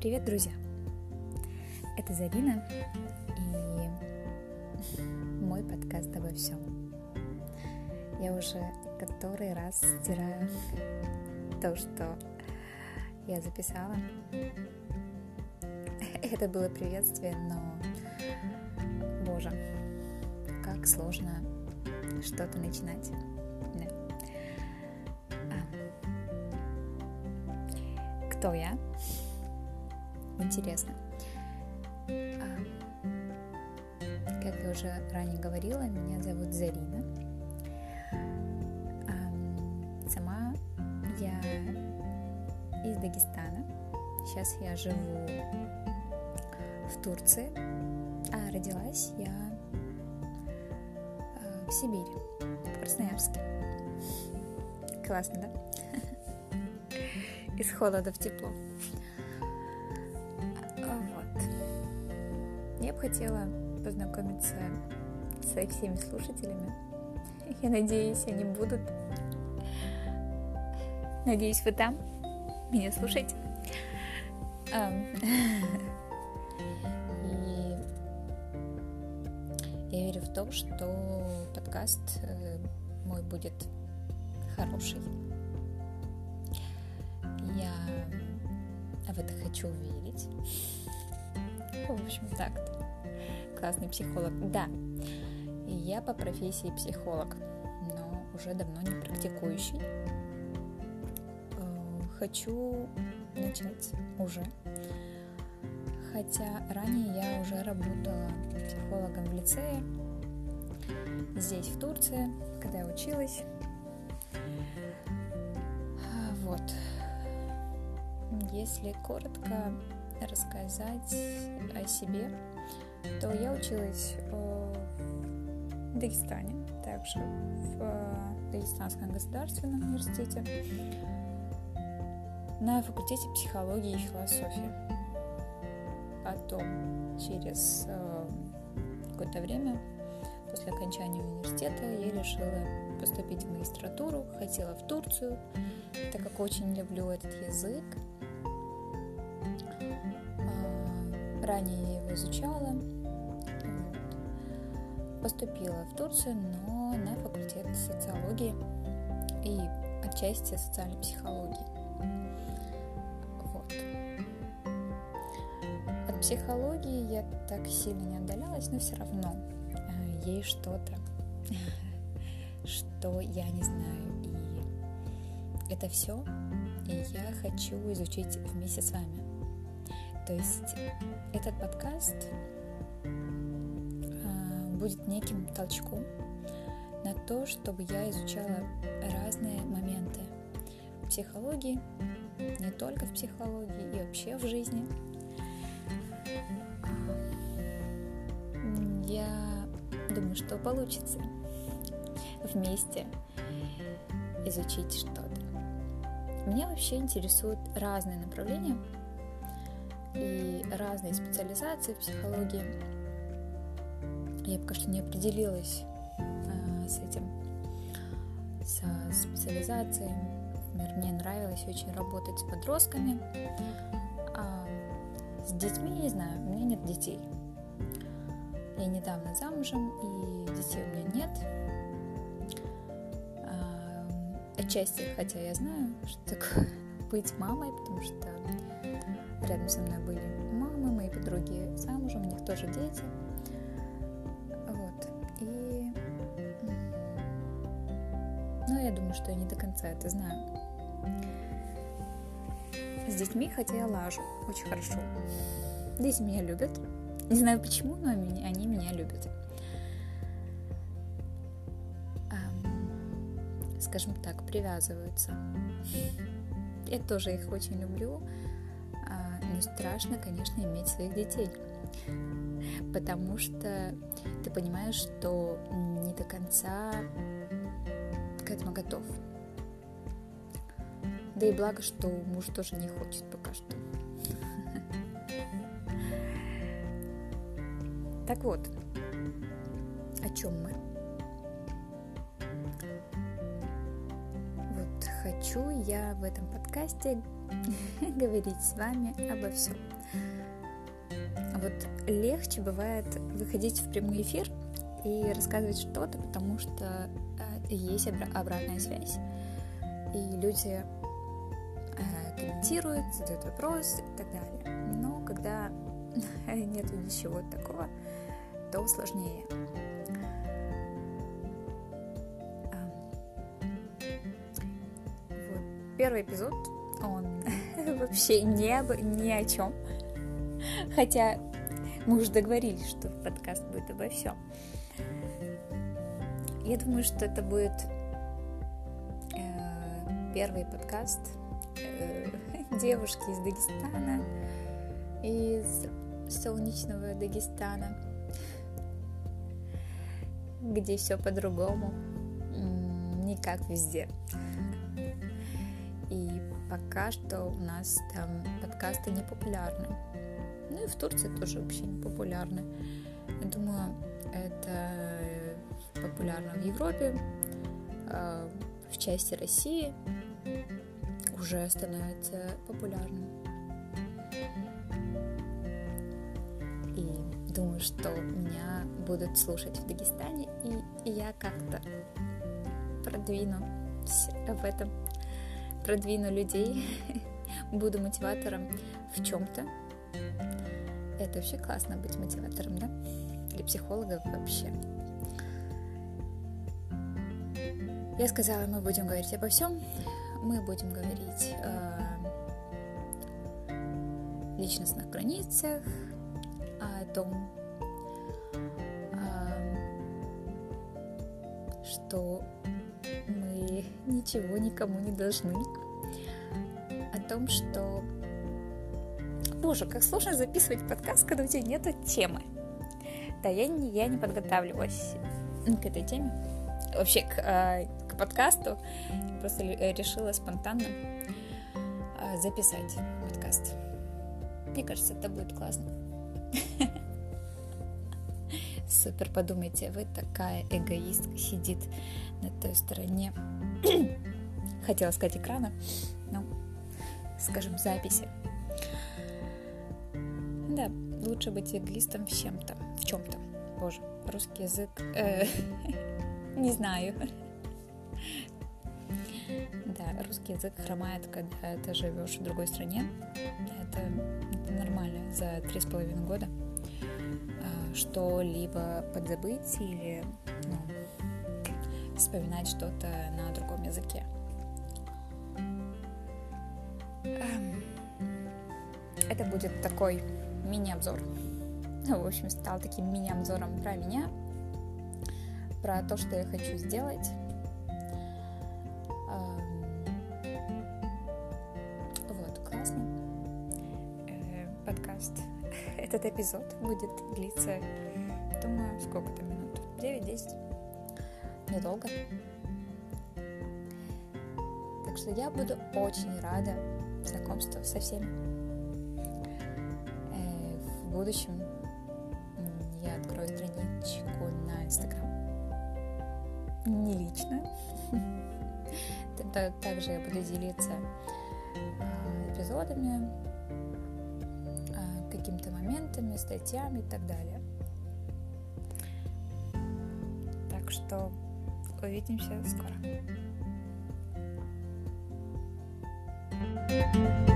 Привет, друзья! Это Зарина и мой подкаст обо всем. Я уже который раз стираю то, что я записала. Это было приветствие, но, боже, как сложно что-то начинать. Кто я? Интересно. А, как я уже ранее говорила, меня зовут Зарина. А, сама я из Дагестана. Сейчас я живу в Турции, а родилась я а, в Сибири, в Красноярске. Классно, да? из холода в тепло. Хотела познакомиться со всеми слушателями. Я надеюсь, они будут. Надеюсь, вы там меня слушаете. И я верю в то, что подкаст э, мой будет хороший я в это хочу верить. В общем, так. Классный психолог. Да, я по профессии психолог, но уже давно не практикующий. Э, хочу начать уже. Хотя ранее я уже работала психологом в лицее, здесь, в Турции, когда я училась. Вот. Если коротко рассказать о себе, то я училась э, в Дагестане, также в э, Дагестанском государственном университете на факультете психологии и философии. Потом, через э, какое-то время, после окончания университета, я решила поступить в магистратуру, хотела в Турцию, так как очень люблю этот язык, Ранее я его изучала. Вот. Поступила в Турцию, но на факультет социологии и отчасти социальной психологии. Вот. От психологии я так сильно не отдалялась, но все равно э, есть что-то, что я не знаю. И это все, и я хочу изучить вместе с вами. То есть этот подкаст а, будет неким толчком на то, чтобы я изучала разные моменты в психологии, не только в психологии, и вообще в жизни. Я думаю, что получится вместе изучить что-то. Меня вообще интересуют разные направления – и разные специализации в психологии. Я пока что не определилась э, с этим, со специализацией. Например, мне нравилось очень работать с подростками. А с детьми, не знаю, у меня нет детей. Я недавно замужем, и детей у меня нет. А, отчасти, хотя я знаю, что такое быть мамой, потому что рядом со мной были мамы, мои подруги замужем, у них тоже дети. Вот. И... Ну, я думаю, что я не до конца это знаю. С детьми, хотя я лажу очень хорошо. Дети меня любят. Не знаю почему, но они, меня любят. скажем так, привязываются. Я тоже их очень люблю страшно, конечно, иметь своих детей. Потому что ты понимаешь, что не до конца к этому готов. Да и благо, что муж тоже не хочет пока что. Так вот, о чем мы? Хочу я в этом подкасте говорить с вами обо всем. Вот легче бывает выходить в прямой эфир и рассказывать что-то, потому что э, есть обратная связь. И люди э, комментируют, задают вопросы и так далее. Но когда нет ничего такого, то сложнее. Первый эпизод, он вообще не, об, ни о чем. Хотя мы уже договорились, что подкаст будет обо всем. Я думаю, что это будет э, первый подкаст э, девушки из Дагестана, из солнечного Дагестана, где все по-другому, не как везде. И пока что у нас там подкасты не популярны. Ну и в Турции тоже вообще не популярны. Я думаю, это популярно в Европе, а, в части России уже становится популярным. И думаю, что меня будут слушать в Дагестане, и я как-то продвинусь в этом, продвину людей, буду мотиватором в чем-то. Это вообще классно быть мотиватором, да? Для психологов вообще. Я сказала, мы будем говорить обо всем. Мы будем говорить о личностных границах, о том, что ничего никому не должны, о том, что... Боже, как сложно записывать подкаст, когда у тебя нет темы. Да, я не, я не подготавливалась к этой теме. Вообще, к, а, подкасту. Просто э, решила спонтанно а, записать подкаст. Мне кажется, это будет классно. Супер, подумайте, вы такая эгоистка сидит на той стороне, хотела сказать экрана, ну, скажем, записи. Да, лучше быть эгоистом в чем-то, в чем-то. Боже, русский язык, э, не знаю. Да, русский язык хромает, когда ты живешь в другой стране. Это, это нормально за три с половиной года что-либо подзабыть или ну, вспоминать что-то на другом языке. Эм, это будет такой мини-обзор. В общем, стал таким мини-обзором про меня, про то, что я хочу сделать подкаст. Этот эпизод будет длиться, думаю, сколько-то минут? 9-10. Недолго. Так что я буду очень рада знакомству со всеми. Э, в будущем я открою страничку на Инстаграм. Не лично. Также я буду делиться а, эпизодами, какими-то моментами, статьями и так далее. Так что увидимся скоро. thank you